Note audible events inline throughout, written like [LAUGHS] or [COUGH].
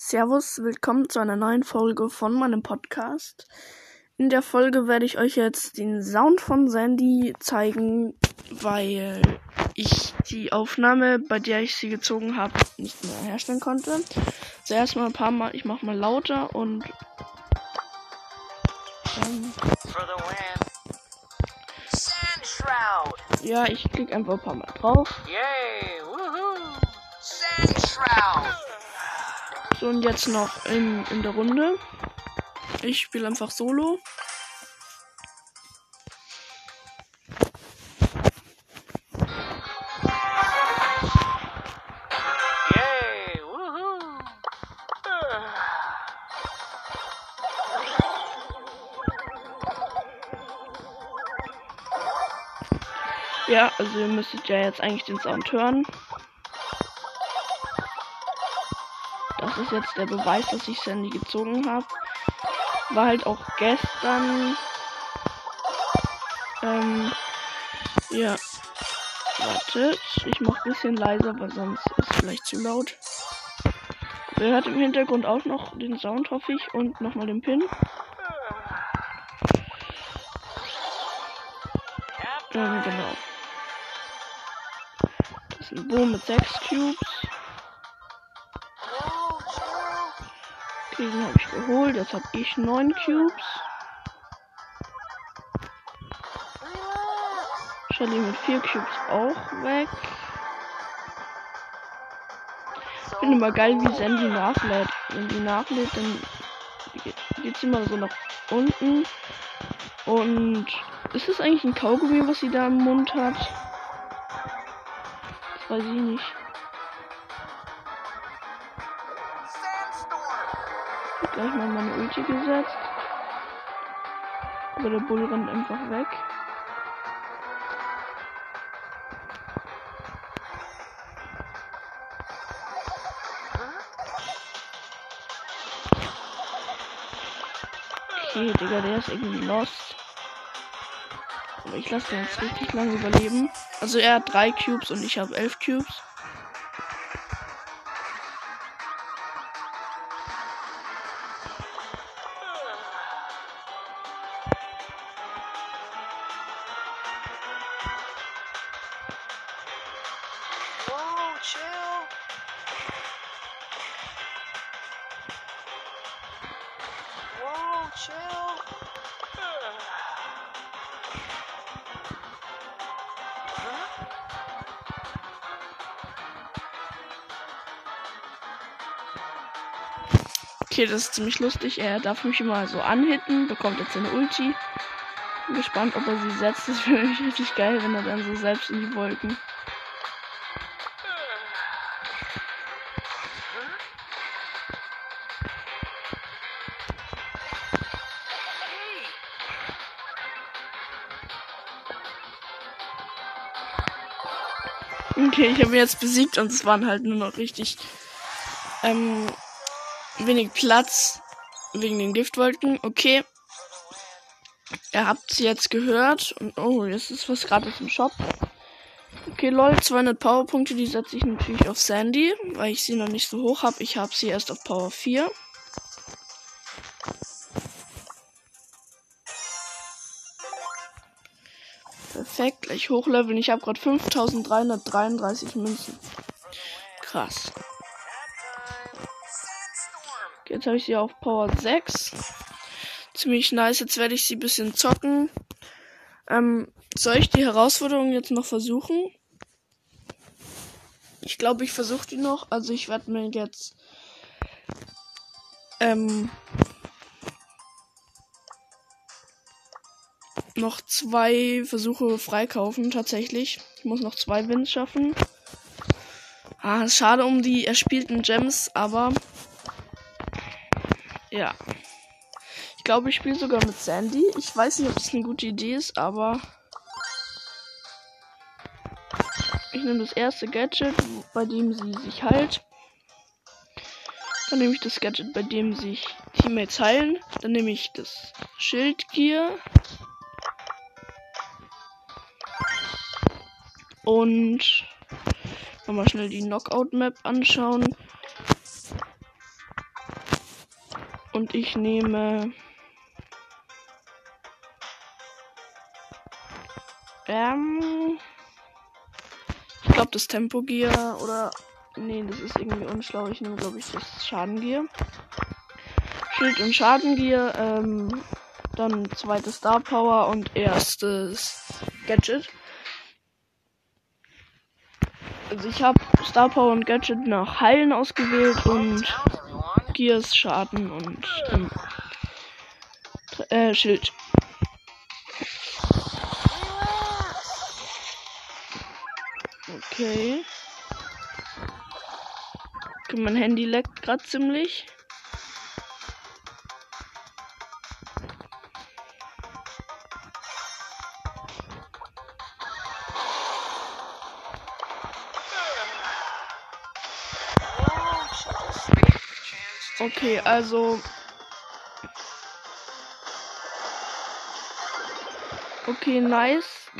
Servus, willkommen zu einer neuen Folge von meinem Podcast. In der Folge werde ich euch jetzt den Sound von Sandy zeigen, weil ich die Aufnahme, bei der ich sie gezogen habe, nicht mehr herstellen konnte. Zuerst mal ein paar Mal, ich mache mal lauter und ähm, ja, ich klicke einfach ein paar Mal drauf. Yay! Woohoo! Sand Shroud! So, und jetzt noch in, in der Runde. Ich spiele einfach solo. Ja, also ihr müsstet ja jetzt eigentlich den Sound hören. Ist jetzt der Beweis, dass ich Sandy gezogen habe. War halt auch gestern. Ähm, ja. Wartet, ich mach ein bisschen leiser, weil sonst ist es vielleicht zu laut. Ihr hört im Hintergrund auch noch den Sound, hoffe ich, und nochmal den Pin. Ähm, genau. Das ist ein Boom mit 6 Cubes. Den habe ich geholt. Jetzt habe ich 9 Cubes. Shelly mit 4 Cubes auch weg. Ich finde immer geil, wie Sandy nachlädt. Wenn die nachlädt, dann geht sie immer so nach unten. Und ist das eigentlich ein Kaugummi, was sie da im Mund hat? Das weiß ich nicht. Gleich mal meine Ulti gesetzt. Aber der Bull rennt einfach weg. Okay, Digga, der ist irgendwie lost. Aber ich lasse den jetzt richtig lange überleben. Also er hat drei Cubes und ich habe elf Cubes. Okay, das ist ziemlich lustig. Er darf mich immer so anhitten, bekommt jetzt seine Ulti. Bin gespannt, ob er sie setzt. Das wäre [LAUGHS] richtig geil, wenn er dann so selbst in die Wolken. Okay, ich habe ihn jetzt besiegt und es waren halt nur noch richtig ähm, wenig Platz wegen den Giftwolken. Okay. Ihr habt sie jetzt gehört. Und oh, jetzt ist was gratis im Shop. Okay, lol, 200 Powerpunkte, die setze ich natürlich auf Sandy, weil ich sie noch nicht so hoch habe. Ich habe sie erst auf Power 4. Perfekt, gleich hochleveln. Ich habe gerade 5333 Münzen. Krass. Jetzt habe ich sie auf Power 6. Ziemlich nice. Jetzt werde ich sie ein bisschen zocken. Ähm, soll ich die Herausforderung jetzt noch versuchen? Ich glaube, ich versuche die noch. Also ich werde mir jetzt ähm, noch zwei Versuche freikaufen, tatsächlich. Ich muss noch zwei Wins schaffen. Ah, schade um die erspielten Gems, aber ja. Ich glaube, ich spiele sogar mit Sandy. Ich weiß nicht, ob das eine gute Idee ist, aber ich nehme das erste Gadget, bei dem sie sich heilt. Dann nehme ich das Gadget, bei dem sich Teammates heilen. Dann nehme ich das Schildgear. Und nochmal schnell die Knockout-Map anschauen. Und ich nehme. Ähm. Ich glaube das Tempo Gear oder. Nee, das ist irgendwie unschlau. Ich nehme, glaube ich, das Schadengear. Schild und Schadengear. Ähm, dann zweites Star Power und erstes Gadget. Also ich habe Star Power und Gadget nach Heilen ausgewählt und. Gears Schaden und ähm, äh, Schild. Okay. okay. Mein Handy leckt gerade ziemlich. Okay, also. Okay, nice.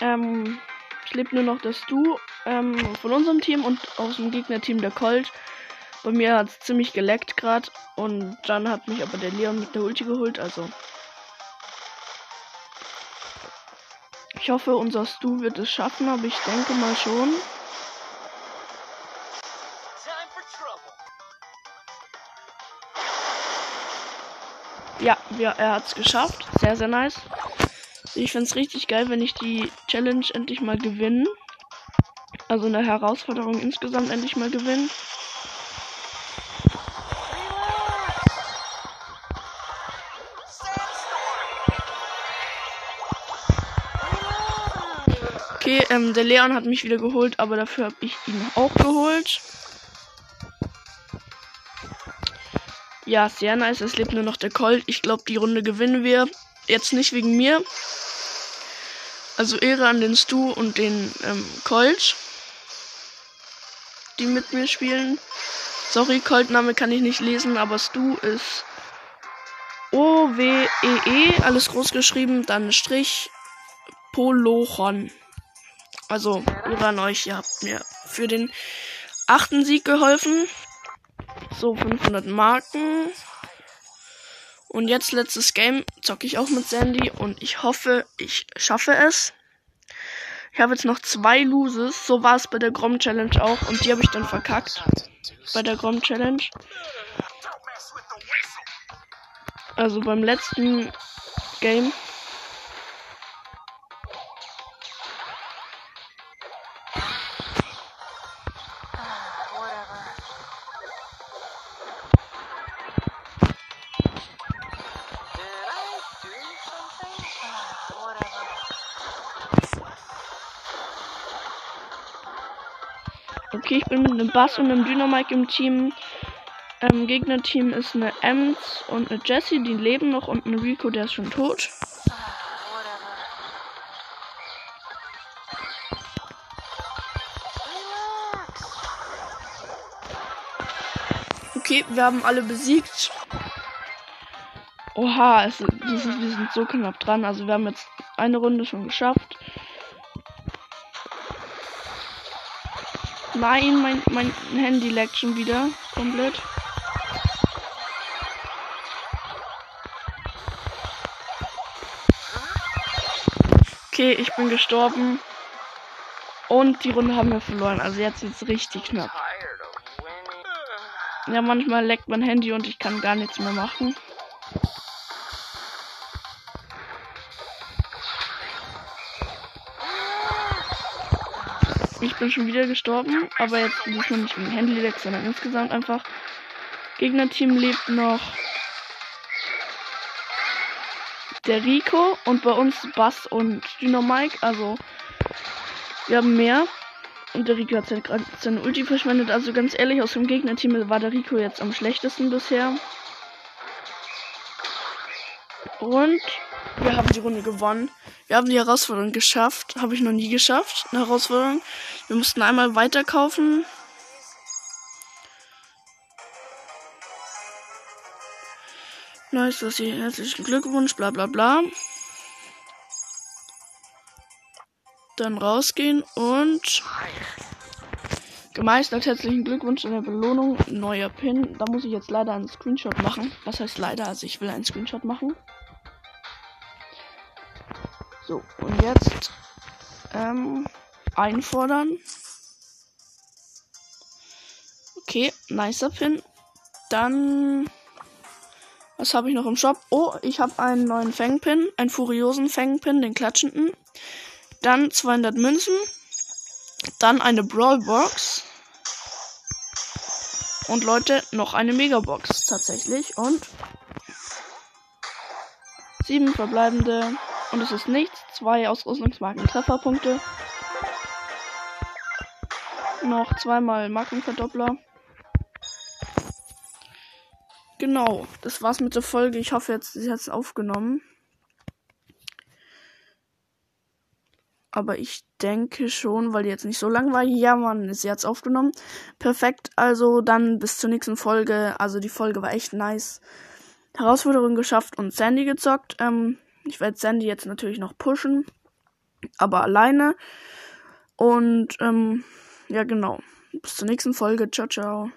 Ähm, es lebt nur noch das Du ähm, von unserem Team und aus dem Gegnerteam der Colt. Bei mir hat es ziemlich geleckt gerade und dann hat mich aber der Leon mit der Ulti geholt, also. Ich hoffe, unser Stu wird es schaffen, aber ich denke mal schon. Ja, ja er es geschafft. Sehr, sehr nice. Ich finde es richtig geil, wenn ich die Challenge endlich mal gewinne. Also eine Herausforderung insgesamt endlich mal gewinnen. Okay, ähm, der Leon hat mich wieder geholt, aber dafür habe ich ihn auch geholt. Ja, sehr nice. Es lebt nur noch der Colt. Ich glaube, die Runde gewinnen wir. Jetzt nicht wegen mir. Also Ehre an den Stu und den ähm, Colt, die mit mir spielen. Sorry, Colt-Name kann ich nicht lesen, aber Stu ist O-W-E-E, alles groß geschrieben, dann Strich Polochon. Also, Ehre an euch, ihr habt mir für den achten Sieg geholfen. So, 500 Marken. Und jetzt letztes Game zocke ich auch mit Sandy und ich hoffe, ich schaffe es. Ich habe jetzt noch zwei Loses. So war es bei der Grom Challenge auch und die habe ich dann verkackt. Bei der Grom Challenge. Also beim letzten Game. Okay, ich bin mit einem Bass und einem Dynamike im Team. Ähm, Gegnerteam ist eine Ems und eine Jessie, die leben noch und ein Rico, der ist schon tot. Okay, wir haben alle besiegt. Oha, es, ist, wir sind so knapp dran. Also wir haben jetzt eine Runde schon geschafft. Nein, mein, mein Handy leckt schon wieder komplett. Okay, ich bin gestorben. Und die Runde haben wir verloren. Also jetzt wird's richtig knapp. Ja, manchmal leckt mein Handy und ich kann gar nichts mehr machen. Ich bin schon wieder gestorben, aber jetzt diesmal nicht wegen Handy-Leck, sondern insgesamt einfach. Gegnerteam lebt noch der Rico und bei uns Bass und Dynamike, also wir haben mehr. Und der Rico hat seine, gerade seine Ulti verschwendet. Also ganz ehrlich, aus dem Gegnerteam war der Rico jetzt am schlechtesten bisher. Und wir haben die Runde gewonnen. Wir haben die Herausforderung geschafft. Habe ich noch nie geschafft. Eine Herausforderung. Wir mussten einmal weiterkaufen. Nice, dass ihr herzlichen Glückwunsch, bla bla bla. Dann rausgehen und Gemeistert, herzlichen Glückwunsch an der Belohnung. Neuer Pin. Da muss ich jetzt leider einen Screenshot machen. Was heißt leider? Also ich will einen Screenshot machen. So, und jetzt ähm, einfordern. Okay, nicer Pin. Dann. Was habe ich noch im Shop? Oh, ich habe einen neuen Fangpin. Einen furiosen Fangpin, den klatschenden. Dann 200 Münzen. Dann eine Brawlbox. Und Leute, noch eine Megabox tatsächlich. Und sieben verbleibende. Und es ist nichts. Zwei Ausrüstungsmarken Trefferpunkte. Noch zweimal Markenverdoppler. Genau, das war's mit der Folge. Ich hoffe, jetzt sie hat's aufgenommen. Aber ich denke schon, weil die jetzt nicht so lang war. Ja, Mann, sie hat's aufgenommen. Perfekt. Also dann bis zur nächsten Folge. Also die Folge war echt nice. Herausforderung geschafft und Sandy gezockt. Ähm, ich werde Sandy jetzt natürlich noch pushen. Aber alleine. Und ähm, ja, genau. Bis zur nächsten Folge. Ciao, ciao.